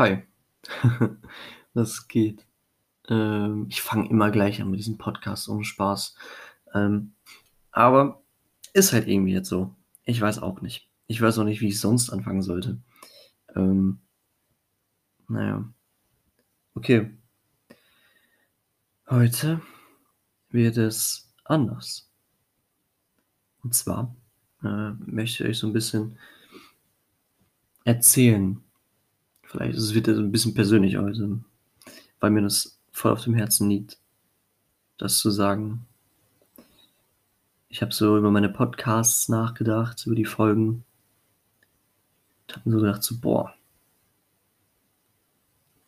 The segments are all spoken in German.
Hi. Was geht? Ähm, ich fange immer gleich an mit diesem Podcast, ohne Spaß. Ähm, aber ist halt irgendwie jetzt so. Ich weiß auch nicht. Ich weiß auch nicht, wie ich sonst anfangen sollte. Ähm, naja. Okay. Heute wird es anders. Und zwar äh, möchte ich euch so ein bisschen erzählen. Vielleicht es wird es ein bisschen persönlich heute, weil mir das voll auf dem Herzen liegt, das zu sagen. Ich habe so über meine Podcasts nachgedacht, über die Folgen. Und habe mir so gedacht, so, boah,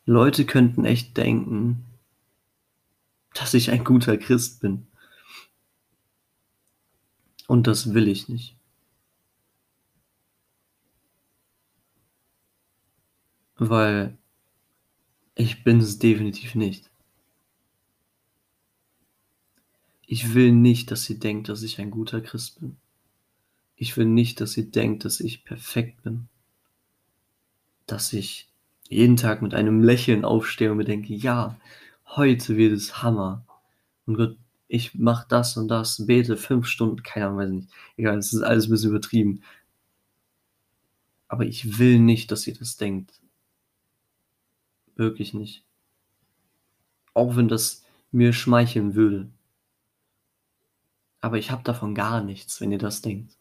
Leute könnten echt denken, dass ich ein guter Christ bin. Und das will ich nicht. Weil ich bin es definitiv nicht. Ich will nicht, dass sie denkt, dass ich ein guter Christ bin. Ich will nicht, dass sie denkt, dass ich perfekt bin. Dass ich jeden Tag mit einem Lächeln aufstehe und mir denke, ja, heute wird es Hammer. Und Gott, ich mache das und das, bete fünf Stunden, keine Ahnung, weiß nicht. Egal, es ist alles ein bisschen übertrieben. Aber ich will nicht, dass ihr das denkt. Wirklich nicht. Auch wenn das mir schmeicheln würde. Aber ich habe davon gar nichts, wenn ihr das denkt.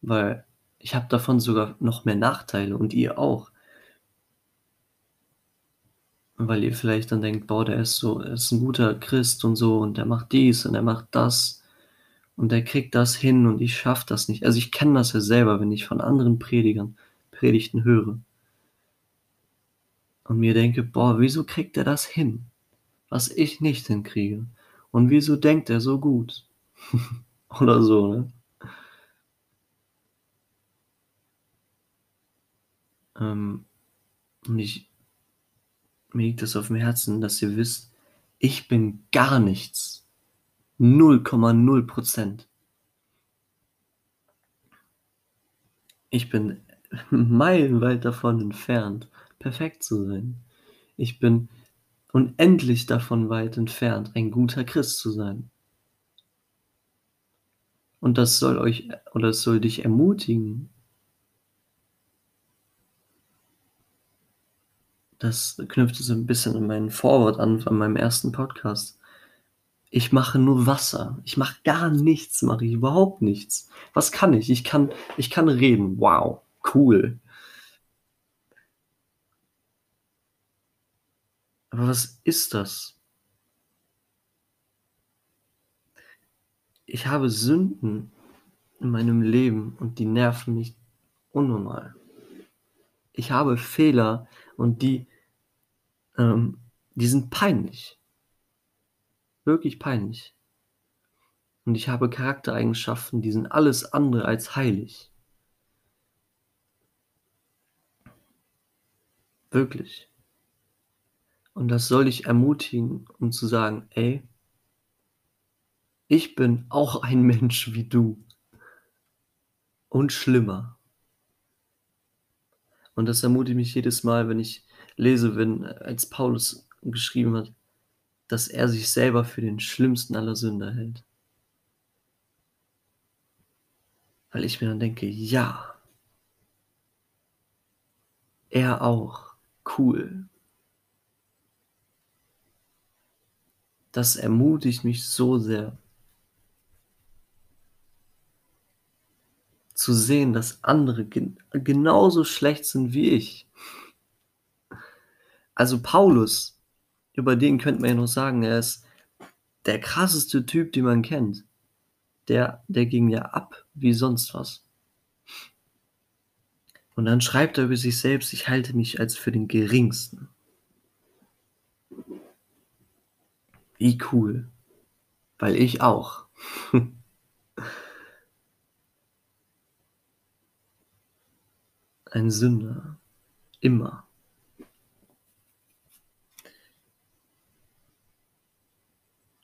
Weil ich habe davon sogar noch mehr Nachteile und ihr auch. Weil ihr vielleicht dann denkt, boah, der ist so, er ist ein guter Christ und so und der macht dies und er macht das und der kriegt das hin und ich schaff das nicht. Also ich kenne das ja selber, wenn ich von anderen Predigern Predigten höre und mir denke, boah, wieso kriegt er das hin, was ich nicht hinkriege? Und wieso denkt er so gut? Oder so, ne? Ähm, und ich, mir liegt das auf dem Herzen, dass ihr wisst, ich bin gar nichts. 0,0 Prozent. Ich bin meilenweit davon entfernt, perfekt zu sein. Ich bin unendlich davon weit entfernt, ein guter Christ zu sein. Und das soll euch oder es soll dich ermutigen. Das knüpft so ein bisschen an meinen Vorwort an, an meinem ersten Podcast. Ich mache nur Wasser. Ich mache gar nichts, mache ich überhaupt nichts. Was kann ich? Ich kann, ich kann reden. Wow, cool. Aber was ist das? Ich habe Sünden in meinem Leben und die nerven mich unnormal. Ich habe Fehler und die, ähm, die sind peinlich. Wirklich peinlich. Und ich habe Charaktereigenschaften, die sind alles andere als heilig. Wirklich. Und das soll dich ermutigen, um zu sagen, ey, ich bin auch ein Mensch wie du. Und schlimmer. Und das ermutigt mich jedes Mal, wenn ich lese, wenn als Paulus geschrieben hat, dass er sich selber für den schlimmsten aller Sünder hält. Weil ich mir dann denke, ja, er auch, cool. Das ermutigt mich so sehr. Zu sehen, dass andere gen genauso schlecht sind wie ich. Also Paulus, über den könnte man ja noch sagen, er ist der krasseste Typ, den man kennt. Der, der ging ja ab wie sonst was. Und dann schreibt er über sich selbst, ich halte mich als für den geringsten. Wie cool. Weil ich auch. Ein Sünder. Immer.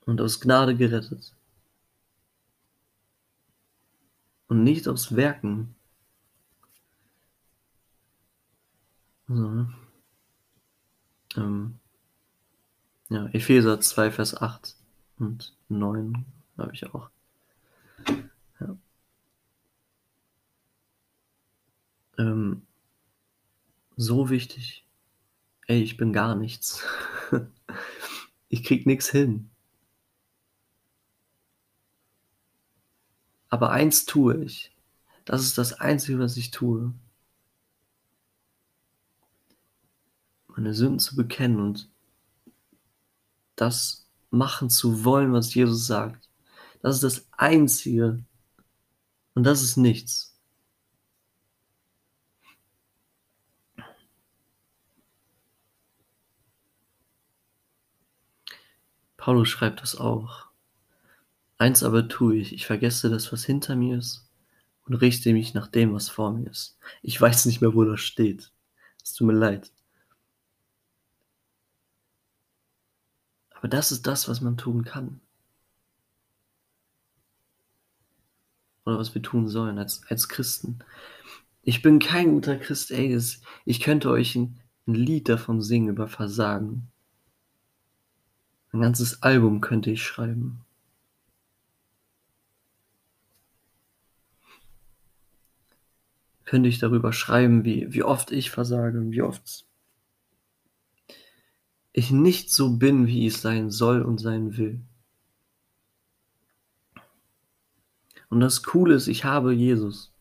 Und aus Gnade gerettet. Und nicht aus Werken. Mhm. Ähm, ja, Epheser 2, Vers 8 und 9 habe ich auch. Ja. Ähm, so wichtig. Ey, ich bin gar nichts. ich krieg nix hin. Aber eins tue ich. Das ist das Einzige, was ich tue. Meine Sünden zu bekennen und das machen zu wollen, was Jesus sagt. Das ist das Einzige. Und das ist nichts. Paulus schreibt das auch. Eins aber tue ich, ich vergesse das, was hinter mir ist und richte mich nach dem, was vor mir ist. Ich weiß nicht mehr, wo das steht. Es tut mir leid. Aber das ist das, was man tun kann. Oder was wir tun sollen als, als Christen. Ich bin kein guter Christ, ey. Ich könnte euch ein, ein Lied davon singen über Versagen. Ein ganzes Album könnte ich schreiben. Könnte ich darüber schreiben, wie, wie oft ich versage, wie oft ich nicht so bin, wie ich sein soll und sein will. Und das Coole ist, ich habe Jesus,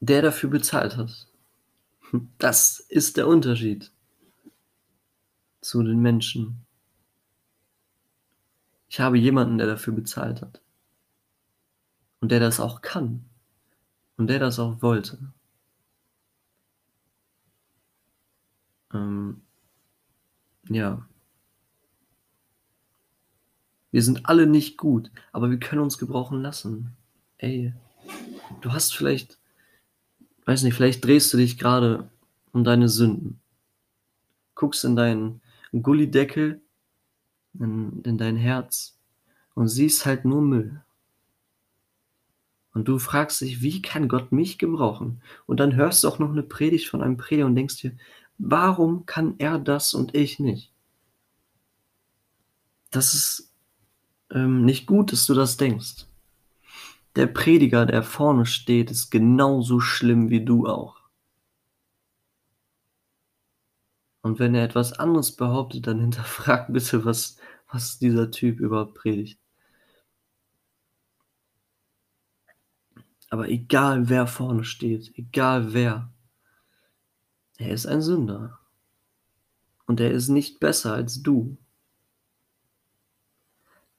der dafür bezahlt hat. Das ist der Unterschied zu den Menschen. Ich habe jemanden, der dafür bezahlt hat. Und der das auch kann. Und der das auch wollte. Ähm, ja. Wir sind alle nicht gut, aber wir können uns gebrauchen lassen. Ey, du hast vielleicht, weiß nicht, vielleicht drehst du dich gerade um deine Sünden. Guckst in deinen Gullideckel, in, in dein Herz und siehst halt nur Müll. Und du fragst dich, wie kann Gott mich gebrauchen? Und dann hörst du auch noch eine Predigt von einem Prediger und denkst dir, Warum kann er das und ich nicht? Das ist ähm, nicht gut, dass du das denkst. Der Prediger, der vorne steht, ist genauso schlimm wie du auch. Und wenn er etwas anderes behauptet, dann hinterfrag bitte, was, was dieser Typ überhaupt predigt. Aber egal wer vorne steht, egal wer, er ist ein Sünder. Und er ist nicht besser als du.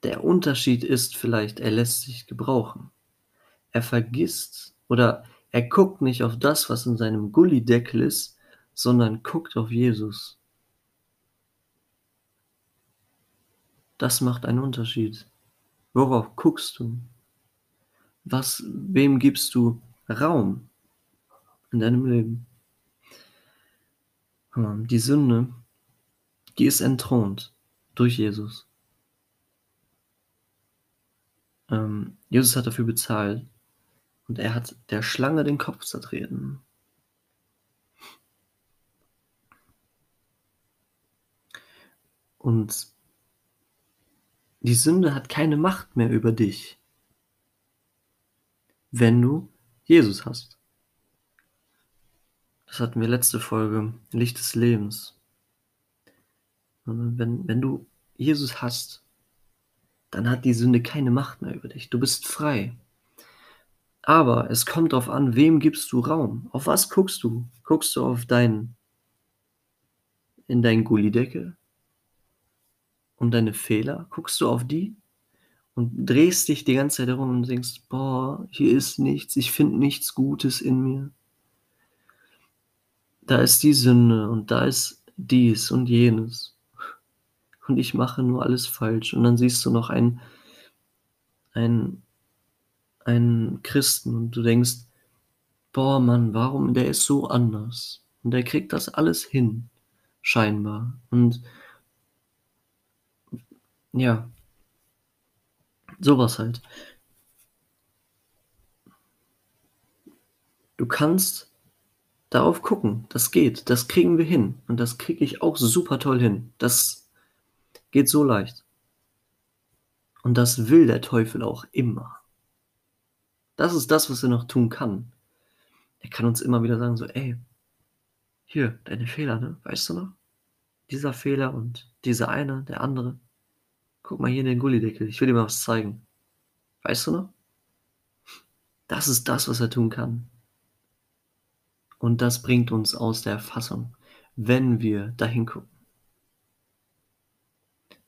Der Unterschied ist vielleicht, er lässt sich gebrauchen. Er vergisst oder er guckt nicht auf das, was in seinem Gullideckel ist, sondern guckt auf Jesus. Das macht einen Unterschied. Worauf guckst du? Was, wem gibst du Raum in deinem Leben? Die Sünde, die ist entthront durch Jesus. Ähm, Jesus hat dafür bezahlt und er hat der Schlange den Kopf zertreten. Und die Sünde hat keine Macht mehr über dich, wenn du Jesus hast. Das hatten wir letzte Folge, Licht des Lebens. Wenn, wenn du Jesus hast, dann hat die Sünde keine Macht mehr über dich. Du bist frei. Aber es kommt darauf an, wem gibst du Raum? Auf was guckst du? Guckst du auf deinen, in deinen Gullideckel? Und deine Fehler? Guckst du auf die? Und drehst dich die ganze Zeit herum und denkst, boah, hier ist nichts, ich finde nichts Gutes in mir da ist die Sünde und da ist dies und jenes. Und ich mache nur alles falsch. Und dann siehst du noch einen, einen, einen Christen und du denkst, boah Mann, warum, der ist so anders. Und der kriegt das alles hin, scheinbar. Und ja, sowas halt. Du kannst darauf gucken. Das geht, das kriegen wir hin und das kriege ich auch super toll hin. Das geht so leicht. Und das will der Teufel auch immer. Das ist das, was er noch tun kann. Er kann uns immer wieder sagen so: „Ey, hier, deine Fehler, ne? Weißt du noch? Dieser Fehler und dieser eine, der andere. Guck mal hier in den Gullydeckel, ich will dir mal was zeigen. Weißt du noch?“ Das ist das, was er tun kann. Und das bringt uns aus der Fassung, wenn wir dahin gucken.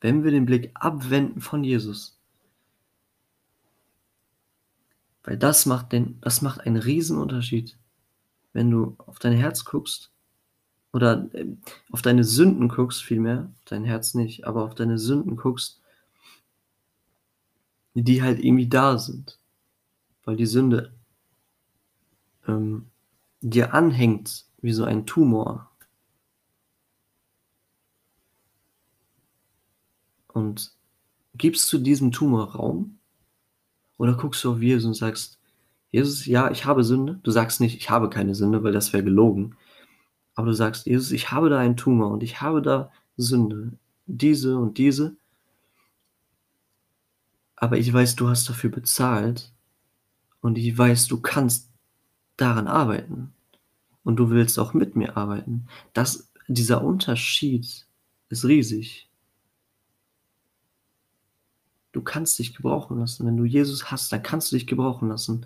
Wenn wir den Blick abwenden von Jesus. Weil das macht den das macht einen Riesenunterschied, wenn du auf dein Herz guckst oder, ähm, auf deine Sünden guckst vielmehr, dein Herz nicht, aber auf deine Sünden guckst die halt irgendwie da sind, weil die Sünde ähm, dir anhängt wie so ein Tumor. Und gibst du diesem Tumor Raum? Oder guckst du auf Jesus und sagst: „Jesus, ja, ich habe Sünde.“ Du sagst nicht: „Ich habe keine Sünde“, weil das wäre gelogen. Aber du sagst: „Jesus, ich habe da einen Tumor und ich habe da Sünde, diese und diese.“ Aber ich weiß, du hast dafür bezahlt und ich weiß, du kannst daran arbeiten und du willst auch mit mir arbeiten. Das dieser Unterschied ist riesig. Du kannst dich gebrauchen lassen. Wenn du Jesus hast, dann kannst du dich gebrauchen lassen.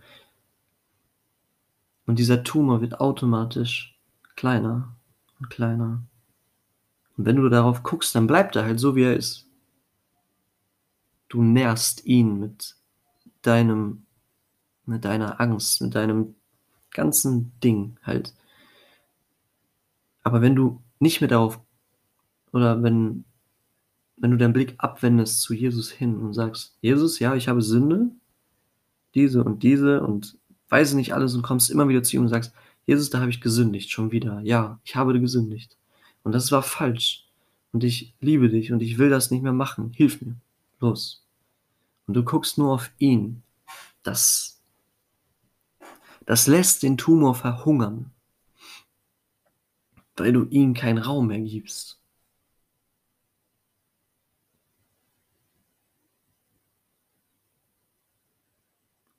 Und dieser Tumor wird automatisch kleiner und kleiner. Und wenn du darauf guckst, dann bleibt er halt so, wie er ist. Du nährst ihn mit deinem mit deiner Angst, mit deinem ganzen Ding halt. Aber wenn du nicht mehr darauf oder wenn wenn du deinen Blick abwendest zu Jesus hin und sagst: „Jesus, ja, ich habe Sünde, diese und diese und weiß nicht alles“ und kommst immer wieder zu ihm und sagst: „Jesus, da habe ich gesündigt, schon wieder. Ja, ich habe gesündigt. Und das war falsch. Und ich liebe dich und ich will das nicht mehr machen. Hilf mir. Los.“ Und du guckst nur auf ihn. Das das lässt den Tumor verhungern. Weil du ihm keinen Raum mehr gibst.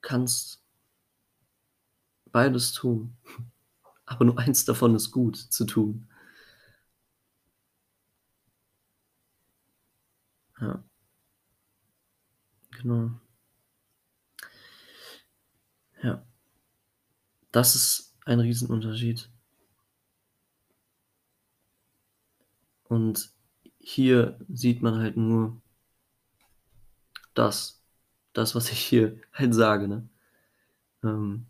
Kannst beides tun, aber nur eins davon ist gut zu tun. Ja. Genau. Ja. Das ist ein Riesenunterschied. Und hier sieht man halt nur das das, was ich hier halt sage, ne? Ähm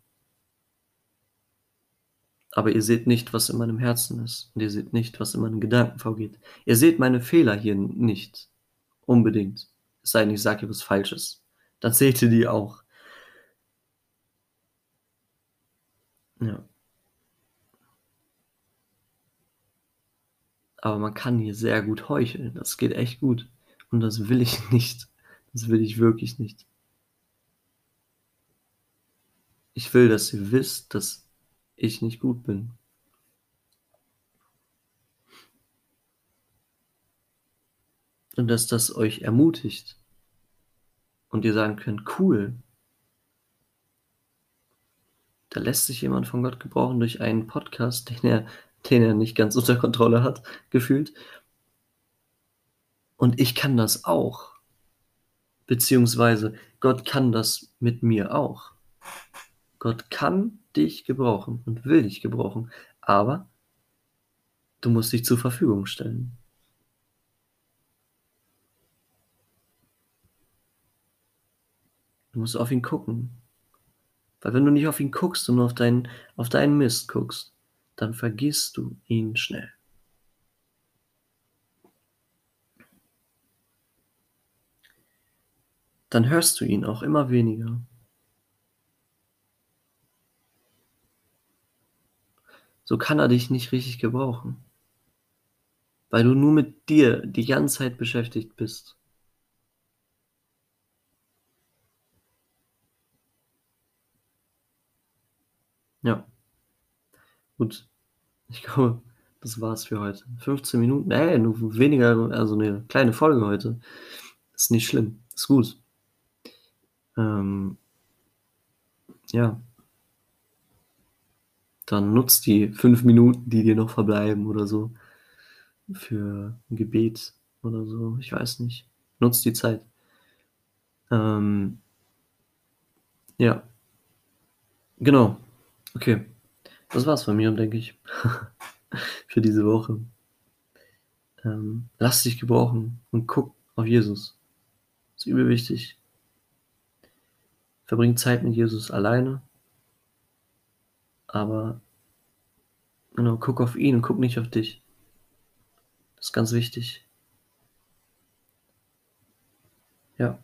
aber ihr seht nicht, was in meinem Herzen ist und ihr seht nicht, was in meinen Gedanken vorgeht. Ihr seht meine Fehler hier nicht unbedingt. Es sei denn, ich sage hier was Falsches. Dann seht ihr die auch. Ja. Aber man kann hier sehr gut heucheln. Das geht echt gut. Und das will ich nicht. Das will ich wirklich nicht. Ich will, dass ihr wisst, dass ich nicht gut bin. Und dass das euch ermutigt. Und ihr sagen könnt: „Cool.“ Da lässt sich jemand von Gott gebrauchen durch einen Podcast, den er den er nicht ganz unter Kontrolle hat, gefühlt. Und ich kann das auch. Beziehungsweise Gott kann das mit mir auch. Gott kann dich gebrauchen und will dich gebrauchen, aber du musst dich zur Verfügung stellen. Du musst auf ihn gucken. Weil wenn du nicht auf ihn guckst und nur auf deinen auf deinen Mist guckst, dann vergisst du ihn schnell. Dann hörst du ihn auch immer weniger. So kann er dich nicht richtig gebrauchen. Weil du nur mit dir die ganze Zeit beschäftigt bist. Ja. Gut. Ich glaube, das war's für heute. 15 Minuten, ey, nur weniger also 'ne kleine Folge heute. Ist nicht schlimm, ist gut. Ähm ja. Dann nutz die 5 Minuten, die dir noch verbleiben oder so für 'n Gebet oder so. Ich weiß nicht. Nutz die Zeit. Ähm ja. Genau. Okay. Das war's von mir, denke ich, für diese Woche. Ähm, lass dich gebrauchen und guck auf Jesus. Ist übel wichtig. Verbring Zeit mit Jesus alleine. Aber genau, guck auf ihn und guck nicht auf dich. Das ist ganz wichtig. Ja.